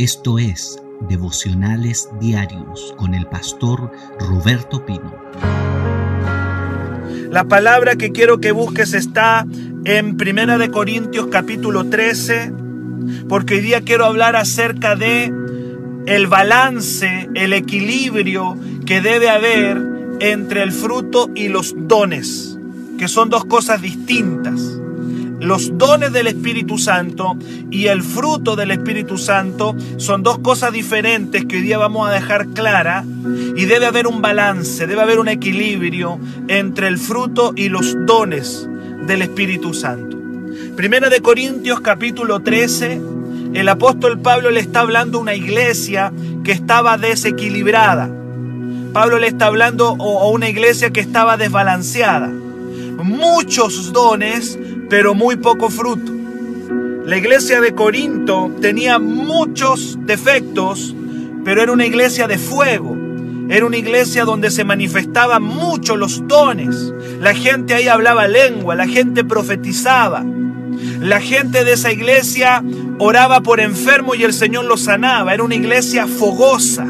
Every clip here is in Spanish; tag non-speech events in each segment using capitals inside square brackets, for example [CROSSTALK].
Esto es Devocionales Diarios con el pastor Roberto Pino. La palabra que quiero que busques está en Primera de Corintios capítulo 13, porque hoy día quiero hablar acerca de el balance, el equilibrio que debe haber entre el fruto y los dones, que son dos cosas distintas los dones del Espíritu Santo y el fruto del Espíritu Santo son dos cosas diferentes que hoy día vamos a dejar clara y debe haber un balance, debe haber un equilibrio entre el fruto y los dones del Espíritu Santo. Primera de Corintios capítulo 13, el apóstol Pablo le está hablando a una iglesia que estaba desequilibrada. Pablo le está hablando a una iglesia que estaba desbalanceada. Muchos dones, pero muy poco fruto. La iglesia de Corinto tenía muchos defectos, pero era una iglesia de fuego. Era una iglesia donde se manifestaban mucho los dones. La gente ahí hablaba lengua, la gente profetizaba. La gente de esa iglesia oraba por enfermo y el Señor los sanaba. Era una iglesia fogosa.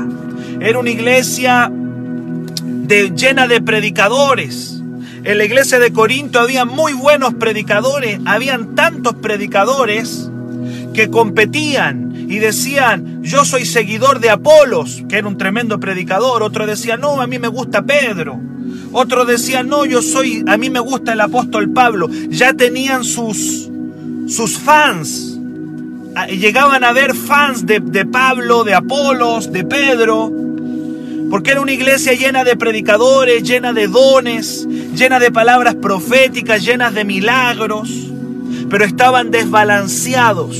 Era una iglesia llena de predicadores. En la iglesia de Corinto había muy buenos predicadores, habían tantos predicadores que competían y decían, yo soy seguidor de Apolos, que era un tremendo predicador, otro decía, no, a mí me gusta Pedro, otro decía, no, yo soy, a mí me gusta el apóstol Pablo, ya tenían sus, sus fans, ah, llegaban a ver fans de, de Pablo, de Apolos, de Pedro, porque era una iglesia llena de predicadores, llena de dones, llena de palabras proféticas, llenas de milagros, pero estaban desbalanceados.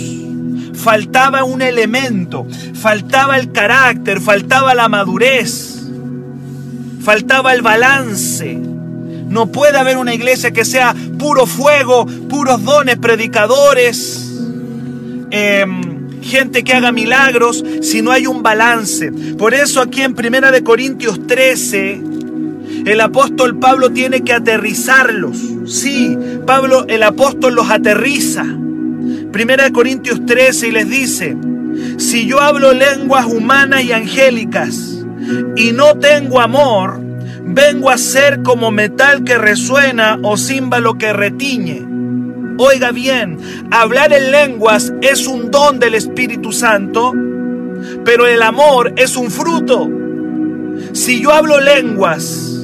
Faltaba un elemento, faltaba el carácter, faltaba la madurez, faltaba el balance. No puede haber una iglesia que sea puro fuego, puros dones, predicadores. Eh, gente que haga milagros si no hay un balance. Por eso aquí en Primera de Corintios 13 el apóstol Pablo tiene que aterrizarlos. Sí, Pablo el apóstol los aterriza. Primera de Corintios 13 y les dice, si yo hablo lenguas humanas y angélicas y no tengo amor, vengo a ser como metal que resuena o címbalo que retiñe. Oiga bien, hablar en lenguas es un don del Espíritu Santo, pero el amor es un fruto. Si yo hablo lenguas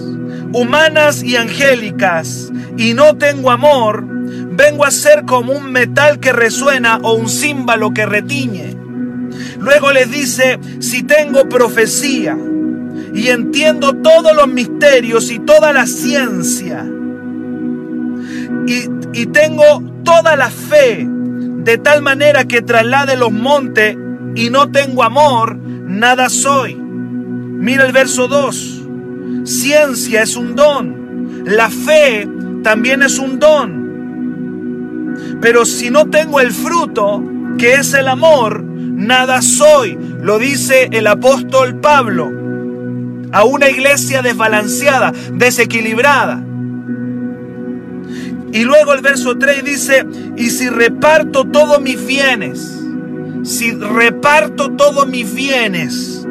humanas y angélicas y no tengo amor, vengo a ser como un metal que resuena o un címbalo que retiñe. Luego les dice, si tengo profecía y entiendo todos los misterios y toda la ciencia, y, y tengo toda la fe de tal manera que traslade los montes y no tengo amor, nada soy. Mira el verso 2. Ciencia es un don. La fe también es un don. Pero si no tengo el fruto, que es el amor, nada soy. Lo dice el apóstol Pablo a una iglesia desbalanceada, desequilibrada. Y luego el verso 3 dice, y si reparto todos mis bienes, si reparto todos mis bienes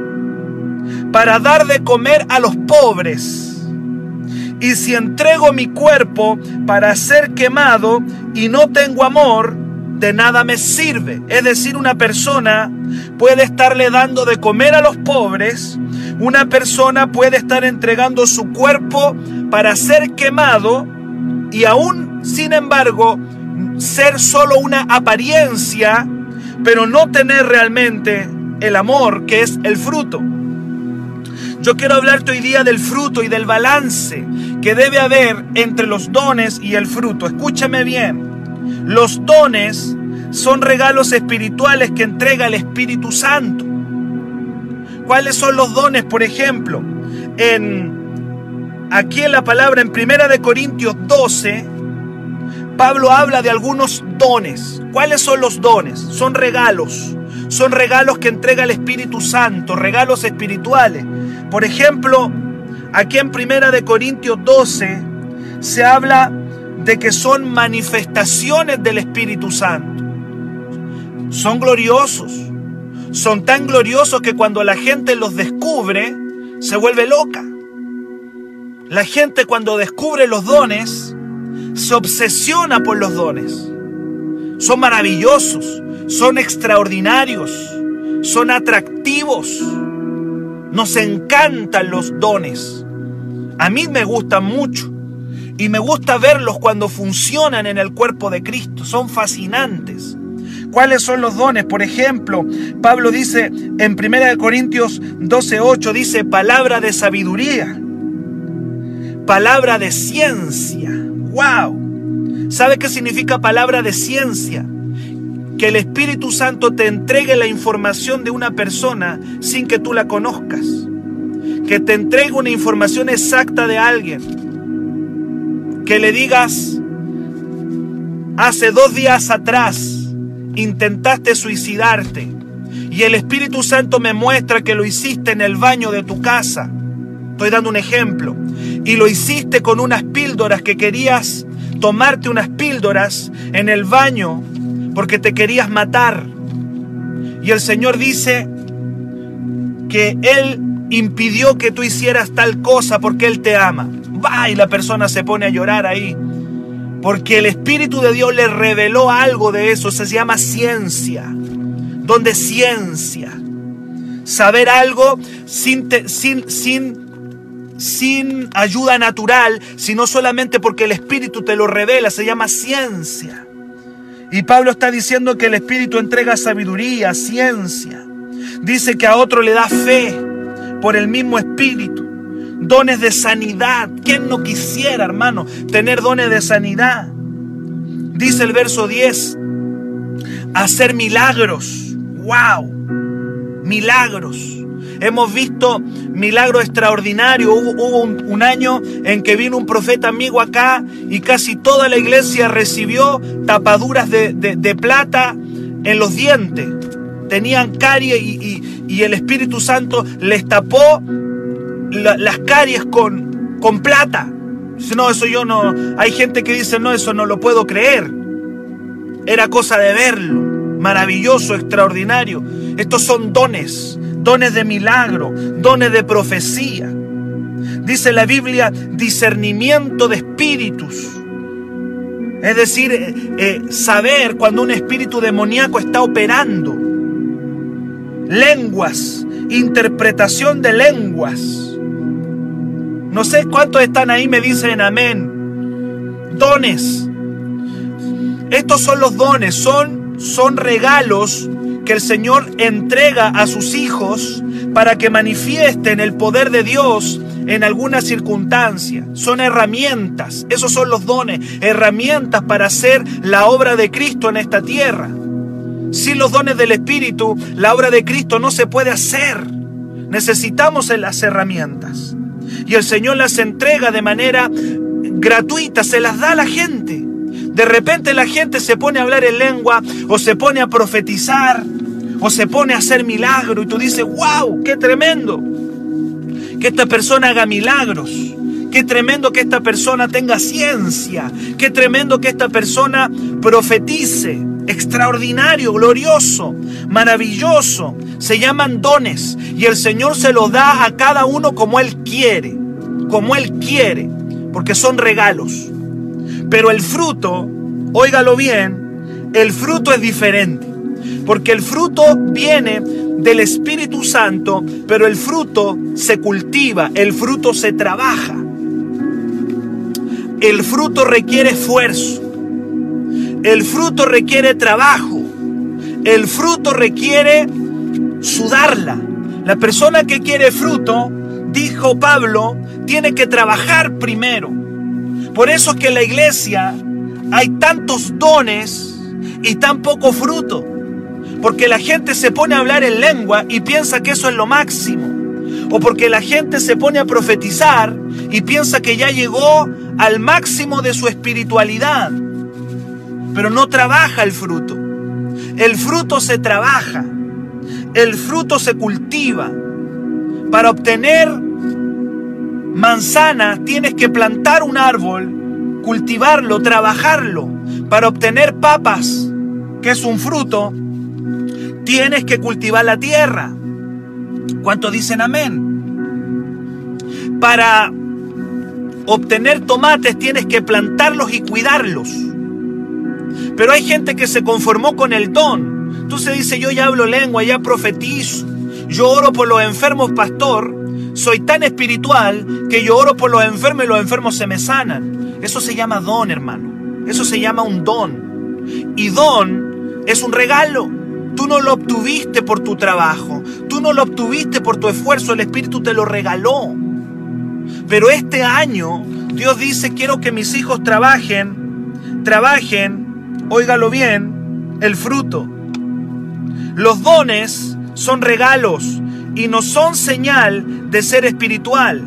para dar de comer a los pobres, y si entrego mi cuerpo para ser quemado y no tengo amor, de nada me sirve. Es decir, una persona puede estarle dando de comer a los pobres, una persona puede estar entregando su cuerpo para ser quemado y aún sin embargo, ser solo una apariencia, pero no tener realmente el amor que es el fruto. Yo quiero hablarte hoy día del fruto y del balance que debe haber entre los dones y el fruto. Escúchame bien. Los dones son regalos espirituales que entrega el Espíritu Santo. ¿Cuáles son los dones? Por ejemplo, en aquí en la palabra en Primera de Corintios 12 Pablo habla de algunos dones. ¿Cuáles son los dones? Son regalos. Son regalos que entrega el Espíritu Santo, regalos espirituales. Por ejemplo, aquí en Primera de Corintios 12 se habla de que son manifestaciones del Espíritu Santo. Son gloriosos, son tan gloriosos que cuando la gente los descubre, se vuelve loca. La gente cuando descubre los dones, se obsesiona por los dones. Son maravillosos, son extraordinarios, son atractivos. Nos encantan los dones. A mí me gustan mucho y me gusta verlos cuando funcionan en el cuerpo de Cristo. Son fascinantes. ¿Cuáles son los dones? Por ejemplo, Pablo dice en 1 Corintios 12:8 dice palabra de sabiduría, palabra de ciencia. ¡Wow! ¿Sabe qué significa palabra de ciencia? Que el Espíritu Santo te entregue la información de una persona sin que tú la conozcas. Que te entregue una información exacta de alguien. Que le digas, hace dos días atrás, intentaste suicidarte y el Espíritu Santo me muestra que lo hiciste en el baño de tu casa. Estoy dando un ejemplo. Y lo hiciste con unas píldoras que querías tomarte unas píldoras en el baño porque te querías matar. Y el Señor dice que Él impidió que tú hicieras tal cosa porque Él te ama. Va y la persona se pone a llorar ahí porque el Espíritu de Dios le reveló algo de eso. Se llama ciencia. Donde ciencia. Saber algo sin, sin, sin, sin ayuda natural, sino solamente porque el Espíritu te lo revela. Se llama ciencia. Y Pablo está diciendo que el Espíritu entrega sabiduría, ciencia. Dice que a otro le da fe por el mismo Espíritu dones de sanidad. ¿Quién no quisiera, hermano, tener dones de sanidad? Dice el verso 10, hacer milagros. ¡Wow! Milagros. Hemos visto milagros extraordinarios. Hubo, un, año en que vino un profeta amigo acá y casi toda la iglesia recibió tapaduras de, plata en los dientes. Tenían caries y, y el Espíritu Santo les tapó las caries con, con plata. no, eso yo no. Hay gente que dice, no, eso no lo puedo creer. Era cosa de verlo. Maravilloso, extraordinario. Estos son dones, dones de milagro, dones de profecía. Dice la Biblia, discernimiento de espíritus. Es decir, eh, eh, saber cuando un espíritu demoníaco está operando. Lenguas, interpretación de lenguas no sé cuántos están ahí, me dicen amén. Dones. Estos son los dones, son, son regalos que el Señor entrega a sus hijos para que manifiesten el poder de Dios en alguna circunstancia. Son herramientas, esos son los dones, herramientas para hacer la obra de Cristo en esta tierra. Sin los dones del Espíritu, la obra de Cristo no se puede hacer. Necesitamos las herramientas y el Señor las entrega de manera gratuita, se las da a la gente. De repente la gente se pone a hablar en lengua o se pone a profetizar o se pone a hacer milagro y tú dices, wow, qué tremendo que esta persona haga milagros. Qué tremendo que esta persona tenga ciencia. Qué tremendo que esta persona profetice. Extraordinario, glorioso, maravilloso. Se llaman dones y el Señor se los da a cada uno como Él quiere. Como Él quiere. Porque son regalos. Pero el fruto, óigalo bien, el fruto es diferente. Porque el fruto viene del Espíritu Santo, pero el fruto se cultiva, el fruto se trabaja. El fruto requiere esfuerzo. El fruto requiere trabajo. El fruto requiere sudarla. La persona que quiere fruto, dijo Pablo, tiene que trabajar primero. Por eso es que en la iglesia hay tantos dones y tan poco fruto. Porque la gente se pone a hablar en lengua y piensa que eso es lo máximo. O porque la gente se pone a profetizar y piensa que ya llegó al máximo de su espiritualidad, pero no trabaja el fruto. El fruto se trabaja, el fruto se cultiva. Para obtener manzanas tienes que plantar un árbol, cultivarlo, trabajarlo. Para obtener papas, que es un fruto, tienes que cultivar la tierra. ¿Cuántos dicen amén? Para obtener tomates tienes que plantarlos y cuidarlos. Pero hay gente que se conformó con el don. Entonces dice, yo ya hablo lengua, ya profetizo, yo oro por los enfermos, pastor. Soy tan espiritual que yo oro por los enfermos y los enfermos se me sanan. Eso se llama don, hermano. Eso se llama un don. Y don es un regalo. Tú no lo obtuviste por tu trabajo. Tú no lo obtuviste por tu esfuerzo. El Espíritu te lo regaló. Pero este año Dios dice, quiero que mis hijos trabajen, trabajen, óigalo bien, el fruto. Los dones son regalos y no son señal de ser espiritual.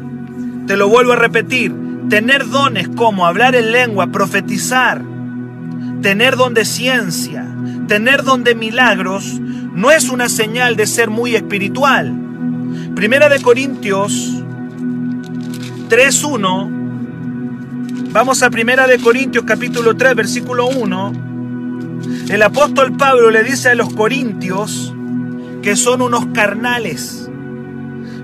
Te lo vuelvo a repetir, tener dones como hablar en lengua, profetizar, tener don de ciencia, tener don de milagros, no es una señal de ser muy espiritual. Primera de Corintios 3.1, vamos a Primera de Corintios capítulo 3 versículo 1, el apóstol Pablo le dice a los corintios que son unos carnales.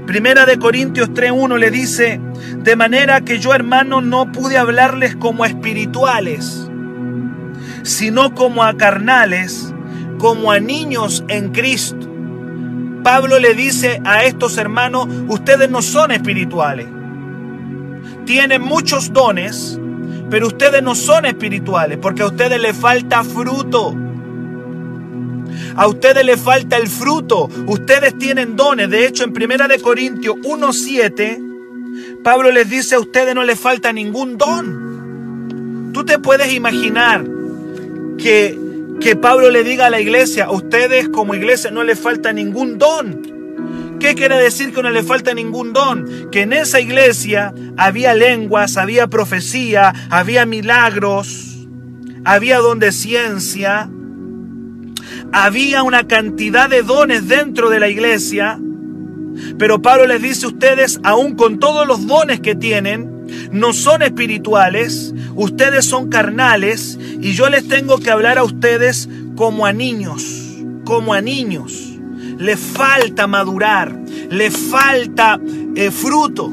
Primera de Corintios 3.1 le dice, de manera que yo hermano no pude hablarles como espirituales, sino como a carnales, como a niños en Cristo. Pablo le dice a estos hermanos, ustedes no son espirituales tienen muchos dones, pero ustedes no son espirituales porque a ustedes les falta fruto. A ustedes les falta el fruto. Ustedes tienen dones. De hecho, en Primera de Corintios 1.7, Pablo les dice a ustedes no les falta ningún don. Tú te puedes imaginar que, que Pablo le diga a la iglesia, a ustedes como iglesia no les falta ningún don. ¿Qué quiere decir que no le falta ningún don? Que en esa iglesia había lenguas, había profecía, había milagros, había don de ciencia, había una cantidad de dones dentro de la iglesia. Pero Pablo les dice a ustedes, aún con todos los dones que tienen, no son espirituales, ustedes son carnales y yo les tengo que hablar a ustedes como a niños, como a niños le falta madurar, le falta eh, fruto.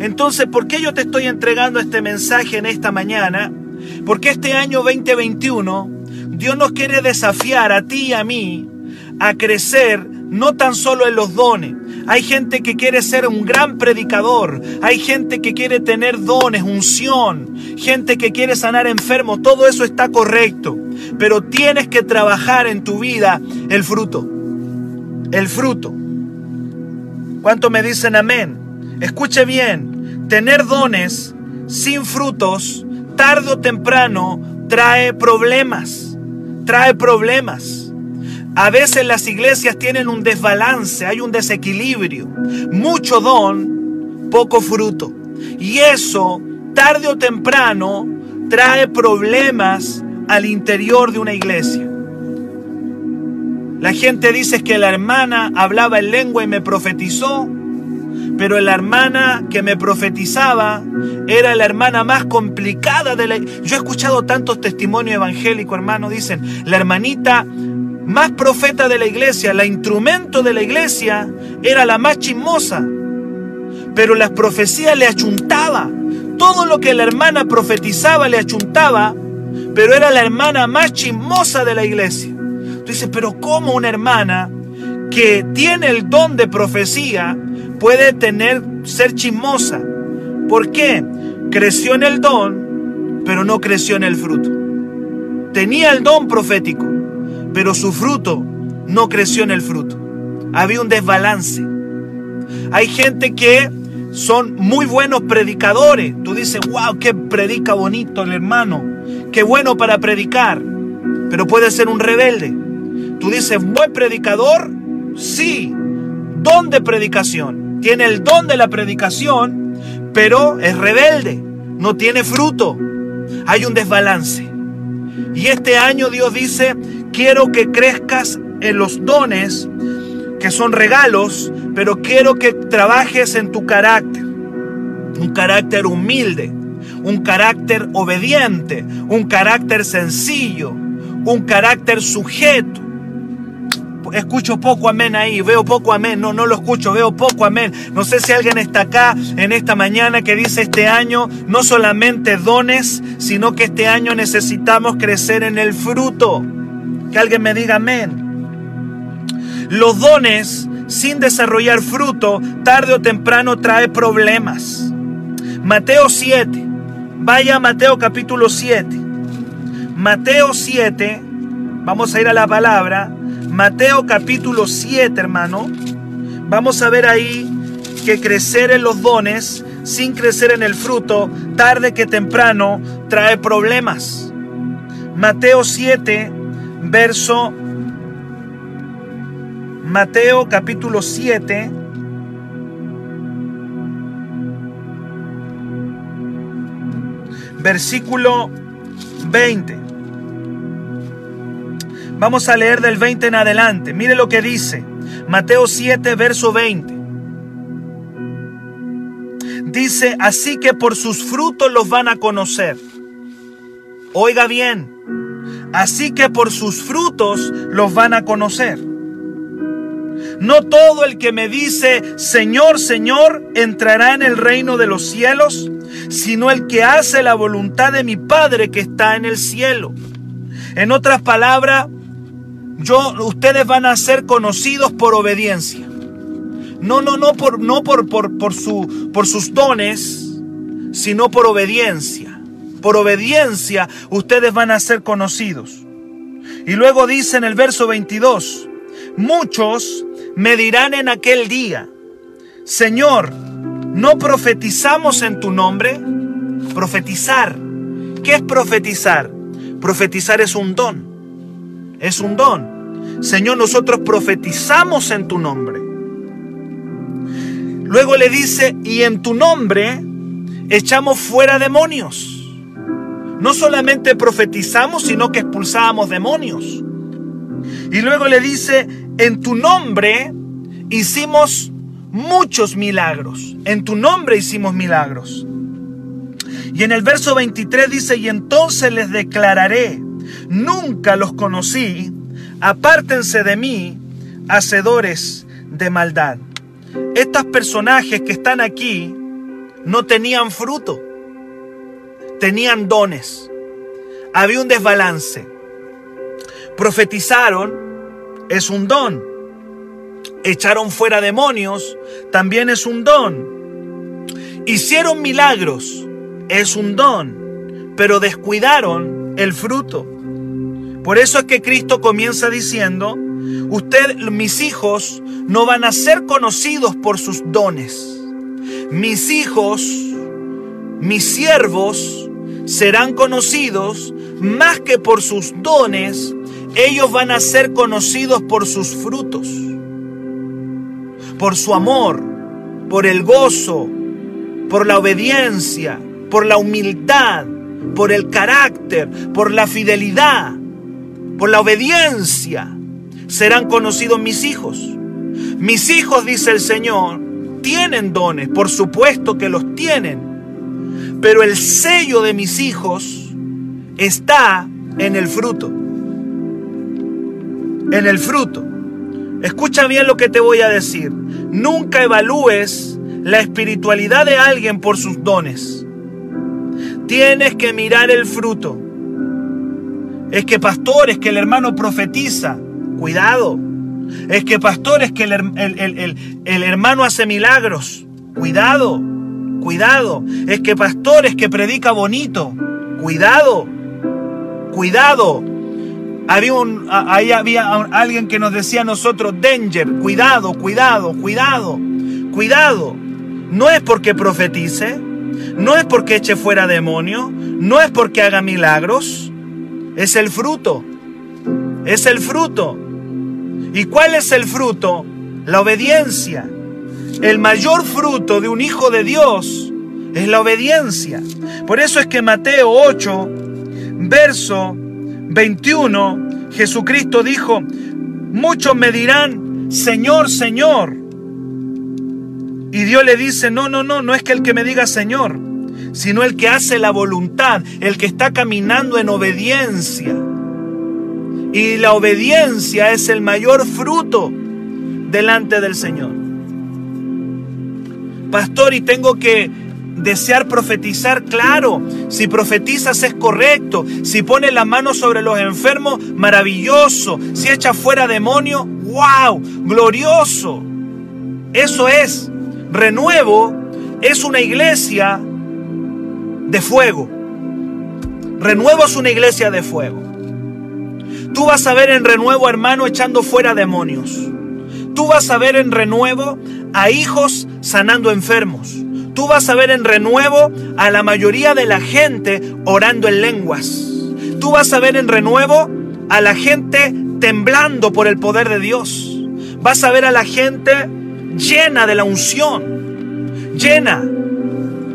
Entonces, ¿por qué yo te estoy entregando este mensaje en esta mañana? Porque este año 2021 Dios nos quiere desafiar a ti y a mí a crecer no tan solo en los dones. Hay gente que quiere ser un gran predicador, hay gente que quiere tener dones, unción, gente que quiere sanar enfermos, todo eso está correcto, pero tienes que trabajar en tu vida el fruto el fruto. ¿Cuánto me dicen amén? Escuche bien, tener dones sin frutos, tarde o temprano, trae problemas, trae problemas. A veces las iglesias tienen un desbalance, hay un desequilibrio, mucho don, poco fruto. Y eso, tarde o temprano, trae problemas al interior de una iglesia. La gente dice que la hermana hablaba en lengua y me profetizó, pero la hermana que me profetizaba era la hermana más complicada de la... Yo he escuchado tantos testimonios evangélicos, hermano, dicen, la hermanita más profeta de la iglesia, la instrumento de la iglesia, era la más chismosa, pero las profecías le achuntaba. Todo lo que la hermana profetizaba le achuntaba, pero era la hermana más chismosa de la iglesia. Dice, pero ¿cómo una hermana que tiene el don de profecía puede tener, ser chismosa? ¿Por qué? Creció en el don, pero no creció en el fruto. Tenía el don profético, pero su fruto no creció en el fruto. Había un desbalance. Hay gente que son muy buenos predicadores. Tú dices, wow, qué predica bonito el hermano. Qué bueno para predicar. Pero puede ser un rebelde. Tú dices, buen predicador, sí, don de predicación. Tiene el don de la predicación, pero es rebelde, no tiene fruto. Hay un desbalance. Y este año Dios dice, quiero que crezcas en los dones, que son regalos, pero quiero que trabajes en tu carácter. Un carácter humilde, un carácter obediente, un carácter sencillo, un carácter sujeto. Escucho poco amén ahí, veo poco amén, no, no lo escucho, veo poco amén. No sé si alguien está acá en esta mañana que dice este año no solamente dones, sino que este año necesitamos crecer en el fruto. Que alguien me diga amén. Los dones sin desarrollar fruto, tarde o temprano trae problemas. Mateo 7, vaya a Mateo capítulo 7. Mateo 7, vamos a ir a la palabra. Mateo capítulo 7, hermano. Vamos a ver ahí que crecer en los dones sin crecer en el fruto, tarde que temprano, trae problemas. Mateo 7, verso Mateo capítulo 7. Versículo 20. Vamos a leer del 20 en adelante. Mire lo que dice. Mateo 7, verso 20. Dice, así que por sus frutos los van a conocer. Oiga bien, así que por sus frutos los van a conocer. No todo el que me dice, Señor, Señor, entrará en el reino de los cielos, sino el que hace la voluntad de mi Padre que está en el cielo. En otras palabras, yo, ustedes van a ser conocidos por obediencia. No, no, no por, no por, por, por, su, por sus dones, sino por obediencia. Por obediencia ustedes van a ser conocidos. Y luego dice en el verso 22, muchos me dirán en aquel día, Señor, ¿no profetizamos en tu nombre? Profetizar. ¿Qué es profetizar? Profetizar es un don. Es un don. Señor, nosotros profetizamos en tu nombre. Luego le dice, y en tu nombre echamos fuera demonios. No solamente profetizamos, sino que expulsábamos demonios. Y luego le dice, en tu nombre hicimos muchos milagros. En tu nombre hicimos milagros. Y en el verso 23 dice, y entonces les declararé, nunca los conocí, apártense de mí, hacedores de maldad. Estos personajes que están aquí no tenían fruto, tenían dones. Había un desbalance. Profetizaron, es un don. Echaron fuera demonios, también es un don. Hicieron milagros, es un don, pero descuidaron el fruto. Por eso es que Cristo comienza diciendo, usted, mis hijos, no van a ser conocidos por sus dones. Mis hijos, mis siervos, serán conocidos más que por sus dones, ellos van a ser conocidos por sus frutos, por su amor, por el gozo, por la obediencia, por la humildad, por el carácter, por la fidelidad, por la obediencia. Serán conocidos mis hijos. Mis hijos, dice el Señor, tienen dones, por supuesto que los tienen, pero el sello de mis hijos está en el fruto en el fruto. Escucha bien lo que te voy a decir. Nunca evalúes la espiritualidad de alguien por sus dones. Tienes que mirar el fruto. Es que pastor, es que el hermano profetiza. Cuidado. Es que pastor, es que el, el hermano hace milagros. Cuidado. Cuidado. Es que pastor, es que predica bonito. Cuidado. Cuidado. Había ahí había alguien que nos decía a nosotros, danger, cuidado, cuidado, cuidado, cuidado. No es porque profetice, no es porque eche fuera demonio, no es porque haga milagros, es el fruto, es el fruto. ¿Y cuál es el fruto? La obediencia. El mayor fruto de un hijo de Dios es la obediencia. Por eso es que Mateo 8, verso 21, Jesucristo dijo, muchos me dirán, Señor, Señor. Y Dios le dice, no, no, no, no es que el que me diga Señor, sino el que hace la voluntad, el que está caminando en obediencia. Y la obediencia es el mayor fruto delante del Señor. Pastor, y tengo que desear profetizar, claro. Si profetizas es correcto. Si pones la mano sobre los enfermos, maravilloso. Si echa fuera demonio, wow, glorioso. Eso es. Renuevo es una iglesia de fuego. Renuevo es una iglesia de fuego. Tú vas a ver en renuevo, hermano, echando fuera demonios. Tú vas a ver en renuevo a hijos sanando enfermos. Tú vas a ver en renuevo a la mayoría de la gente orando en lenguas. Tú vas a ver en renuevo a la gente temblando por el poder de Dios. Vas a ver a la gente llena de la unción. Llena.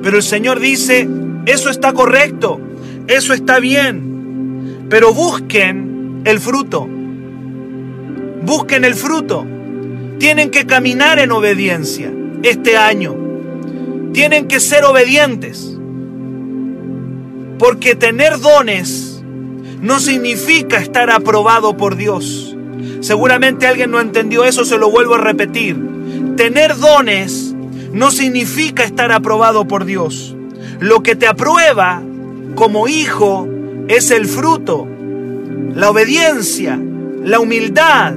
Pero el Señor dice, eso está correcto, eso está bien. Pero busquen el fruto. Busquen el fruto. Tienen que caminar en obediencia este año. Tienen que ser obedientes. Porque tener dones no significa estar aprobado por Dios. Seguramente alguien no entendió eso, se lo vuelvo a repetir. Tener dones no significa estar aprobado por Dios. Lo que te aprueba como hijo es el fruto, la obediencia, la humildad,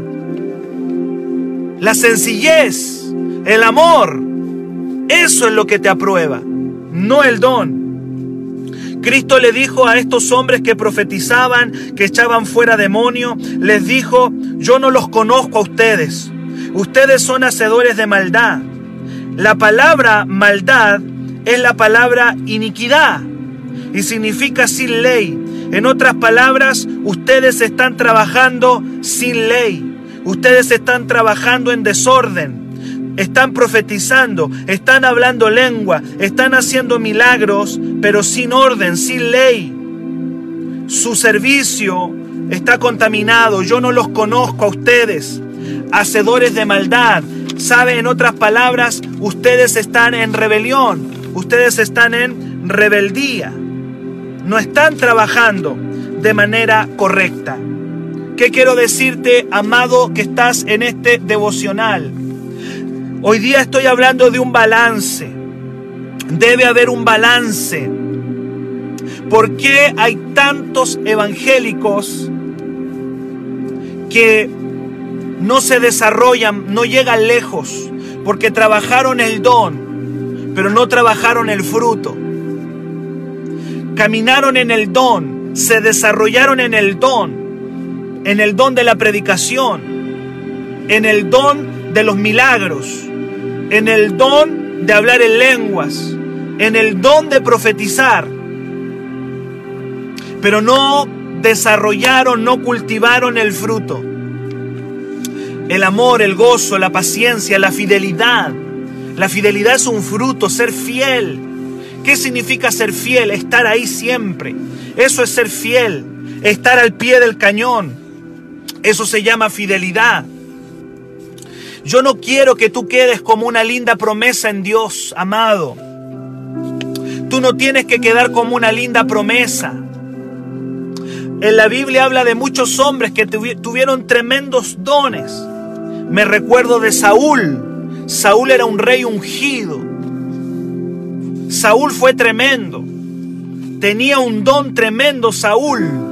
la sencillez, el amor. Eso es lo que te aprueba, no el don. Cristo le dijo a estos hombres que profetizaban, que echaban fuera demonio, les dijo, yo no los conozco a ustedes. Ustedes son hacedores de maldad. La palabra maldad es la palabra iniquidad y significa sin ley. En otras palabras, ustedes están trabajando sin ley. Ustedes están trabajando en desorden. Están profetizando, están hablando lengua, están haciendo milagros, pero sin orden, sin ley. Su servicio está contaminado. Yo no los conozco a ustedes. Hacedores de maldad. Sabe, en otras palabras, ustedes están en rebelión. Ustedes están en rebeldía. No están trabajando de manera correcta. ¿Qué quiero decirte, amado, que estás en este devocional? Hoy día estoy hablando de un balance. Debe haber un balance. ¿Por qué hay tantos evangélicos que no se desarrollan, no llegan lejos? Porque trabajaron el don, pero no trabajaron el fruto. Caminaron en el don, se desarrollaron en el don, en el don de la predicación, en el don de los milagros, en el don de hablar en lenguas, en el don de profetizar, pero no desarrollaron, no cultivaron el fruto. El amor, el gozo, la paciencia, la fidelidad. La fidelidad es un fruto, ser fiel. ¿Qué significa ser fiel? Estar ahí siempre. Eso es ser fiel, estar al pie del cañón. Eso se llama fidelidad. Yo no quiero que tú quedes como una linda promesa en Dios, amado. Tú no tienes que quedar como una linda promesa. En la Biblia habla de muchos hombres que tuvieron tremendos dones. Me recuerdo de Saúl. Saúl era un rey ungido. Saúl fue tremendo. Tenía un don tremendo Saúl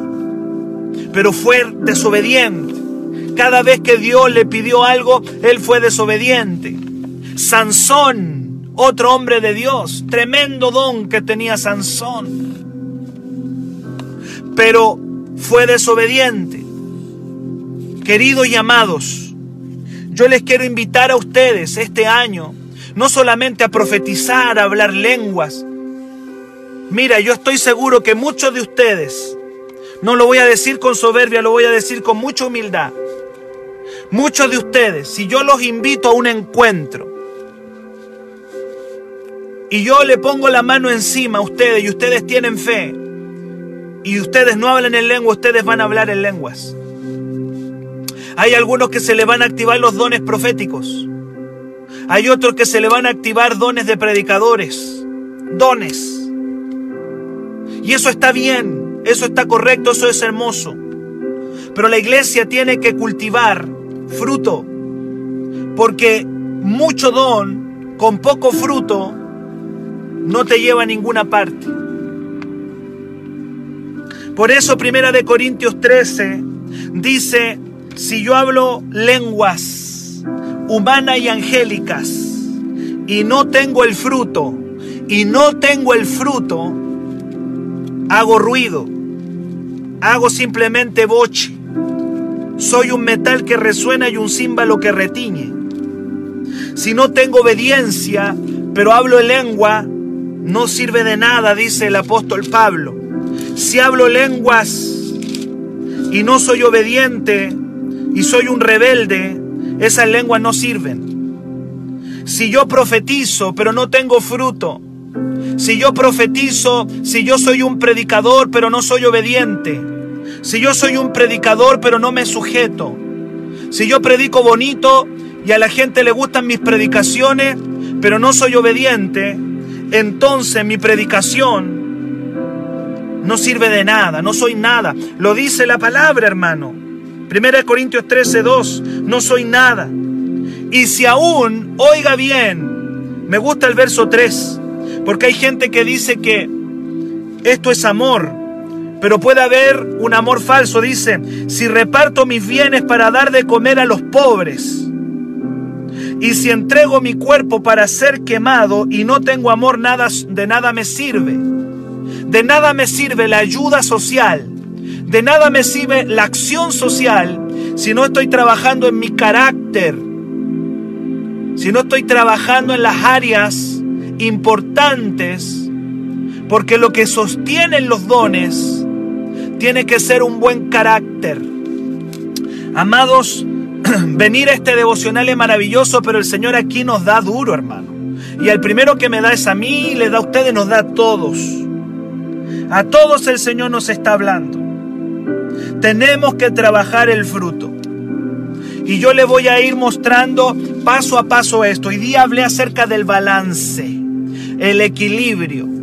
pero fue desobediente. Cada vez que Dios le pidió algo, él fue desobediente. Sansón, otro hombre de Dios, tremendo don que tenía Sansón, pero fue desobediente. Queridos y amados, yo les quiero invitar a ustedes este año, no solamente a profetizar, a hablar lenguas. Mira, yo estoy seguro que muchos de ustedes no lo voy a decir con soberbia, lo voy a decir con mucha humildad. Muchos de ustedes, si yo los invito a un encuentro y yo le pongo la mano encima a ustedes y ustedes tienen fe y ustedes no hablan en lengua, ustedes van a hablar en lenguas. Hay algunos que se le van a activar los dones proféticos. Hay otros que se le van a activar dones de predicadores. Dones. Y eso está bien. Eso está correcto, eso es hermoso. Pero la iglesia tiene que cultivar fruto. Porque mucho don con poco fruto no te lleva a ninguna parte. Por eso Primera de Corintios 13 dice, si yo hablo lenguas humanas y angélicas y no tengo el fruto, y no tengo el fruto, hago ruido, hago simplemente boche. Soy un metal que resuena y un címbalo que retiñe. Si no tengo obediencia, pero hablo en lengua, no sirve de nada, dice el apóstol Pablo. Si hablo lenguas y no soy obediente y soy un rebelde, esas lenguas no sirven. Si yo profetizo, pero no tengo fruto, si yo profetizo, si yo soy un predicador, pero no soy obediente, si yo soy un predicador, pero no me sujeto, si yo predico bonito y a la gente le gustan mis predicaciones, pero no soy obediente, entonces mi predicación no sirve de nada, no soy nada. Lo dice la palabra, hermano. 1 Corintios 13, 2, no soy nada. Y si aún, oiga bien, me gusta el verso 3, porque hay gente que dice que esto es amor, pero puede haber un amor falso. Dice, si reparto mis bienes para dar de comer a los pobres, y si entrego mi cuerpo para ser quemado y no tengo amor, nada, de nada me sirve. De nada me sirve la ayuda social. De nada me sirve la acción social si no estoy trabajando en mi carácter. Si no estoy trabajando en las áreas importantes. Porque lo que sostienen los dones tiene que ser un buen carácter. Amados, [CLEARS THROAT] venir a este devocional es maravilloso, pero el Señor aquí nos da duro, hermano. Y el primero que me da es a mí, le da a ustedes, nos da a todos. A todos el Señor nos está hablando. Tenemos que trabajar el fruto. Y yo le voy a ir mostrando paso a paso esto. Hoy día hablé acerca del balance, el equilibrio.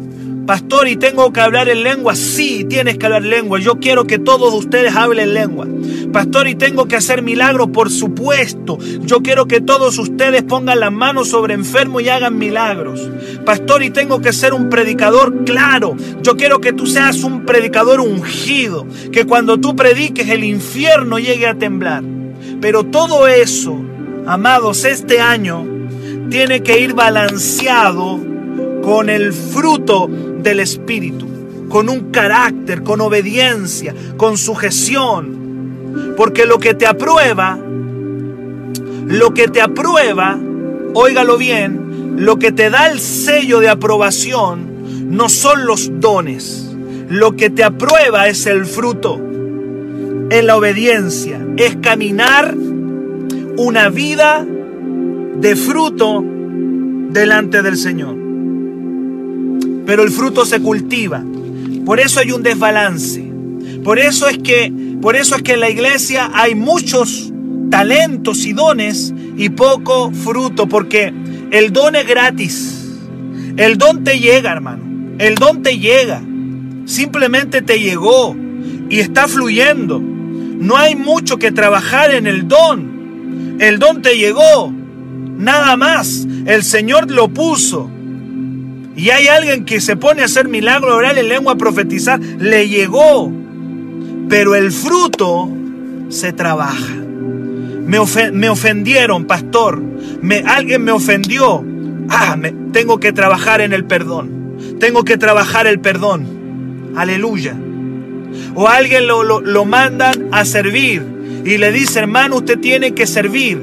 Pastor, ¿y tengo que hablar en lengua? Sí, tienes que hablar lengua. Yo quiero que todos ustedes hablen lengua. Pastor, ¿y tengo que hacer milagros? Por supuesto. Yo quiero que todos ustedes pongan las manos sobre enfermos y hagan milagros. Pastor, ¿y tengo que ser un predicador? Claro. Yo quiero que tú seas un predicador ungido. Que cuando tú prediques el infierno llegue a temblar. Pero todo eso, amados, este año tiene que ir balanceado con el fruto del Espíritu, con un carácter, con obediencia, con sujeción. Porque lo que te aprueba, lo que te aprueba, óigalo bien, lo que te da el sello de aprobación no son los dones. Lo que te aprueba es el fruto, en la obediencia, es caminar una vida de fruto delante del Señor pero el fruto se cultiva. Por eso hay un desbalance. Por eso es que, por eso es que en la iglesia hay muchos talentos y dones y poco fruto, porque el don es gratis. El don te llega, hermano. El don te llega. Simplemente te llegó y está fluyendo. No hay mucho que trabajar en el don. El don te llegó. Nada más. El Señor lo puso. Y hay alguien que se pone a hacer milagro, orar en lengua, profetizar, le llegó. Pero el fruto se trabaja. Me, ofendieron, pastor. Alguien me ofendió. Ah, me, tengo que trabajar en el perdón. Tengo que trabajar el perdón. Aleluya. O alguien lo, lo, lo mandan a servir y le dice, hermano, usted tiene que servir.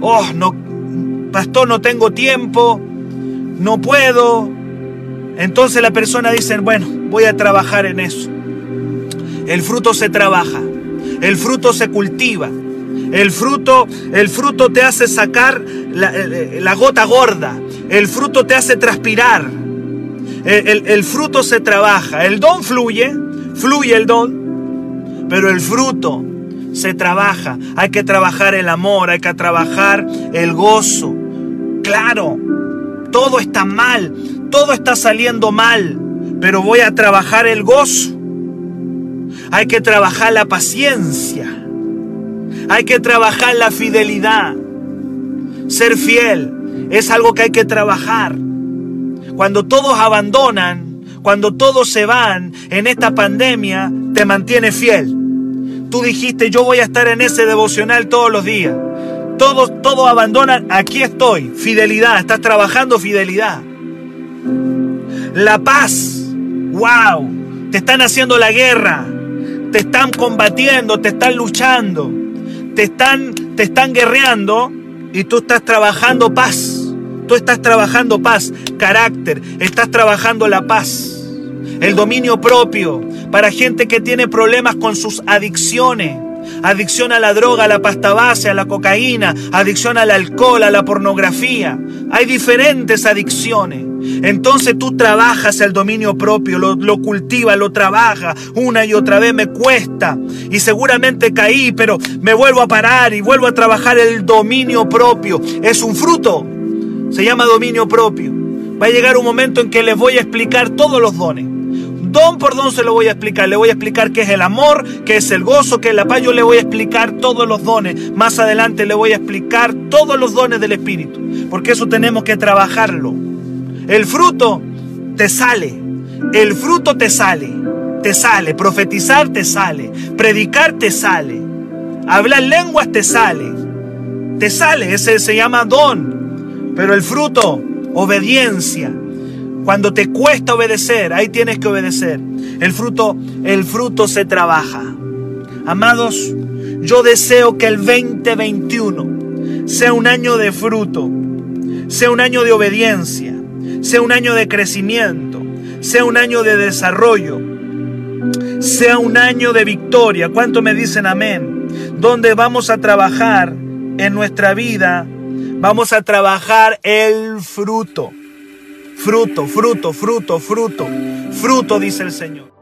Oh, no, pastor, no tengo tiempo no puedo. Entonces la persona dice, bueno, voy a trabajar en eso. El fruto se trabaja, el fruto se cultiva, el fruto, el fruto te hace sacar la, eh, eh, gota gorda, el fruto te hace transpirar, el, el fruto se trabaja, el don fluye, fluye el don, pero el fruto se trabaja. Hay que trabajar el amor, hay que trabajar el gozo. Claro, todo está mal, todo está saliendo mal, pero voy a trabajar el gozo. Hay que trabajar la paciencia. Hay que trabajar la fidelidad. Ser fiel es algo que hay que trabajar. Cuando todos abandonan, cuando todos se van en esta pandemia, te mantiene fiel. Tú dijiste, yo voy a estar en ese devocional todos los días. Todos, todos abandonan, aquí estoy. Fidelidad, estás trabajando fidelidad. La paz, wow, te están haciendo la guerra, te están combatiendo, te están luchando, te están, te están guerreando y tú estás trabajando paz. Tú estás trabajando paz, carácter, estás trabajando la paz, el dominio propio para gente que tiene problemas con sus adicciones. Adicción a la droga, a la pasta base, a la cocaína, adicción al alcohol, a la pornografía. Hay diferentes adicciones. Entonces tú trabajas el dominio propio, lo, lo cultivas, lo trabajas una y otra vez, me cuesta. Y seguramente caí, pero me vuelvo a parar y vuelvo a trabajar el dominio propio. Es un fruto se llama dominio propio. Va a llegar un momento en que les voy a explicar todos los dones. Don por don se lo voy a explicar. Le voy a explicar qué es el amor, qué es el gozo, qué es la paz. Yo le voy a explicar todos los dones. Más adelante le voy a explicar todos los dones del Espíritu. Porque eso tenemos que trabajarlo. El fruto te sale. El fruto te sale. Te sale. Profetizar te sale. Predicar te sale. Hablar lenguas te sale. Te sale. Ese se llama don. Pero el fruto, obediencia. Cuando te cuesta obedecer, ahí tienes que obedecer. El fruto, el fruto se trabaja. Amados, yo deseo que el 2021 sea un año de fruto, sea un año de obediencia, sea un año de crecimiento, sea un año de desarrollo, sea un año de victoria. ¿Cuánto me dicen amén? Donde vamos a trabajar en nuestra vida Vamos a trabajar el fruto. Fruto, fruto, fruto, fruto. Fruto, dice el Señor.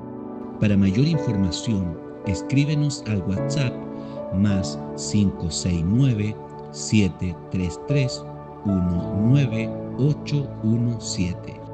Para mayor información, escríbenos al WhatsApp más 569 733 19817.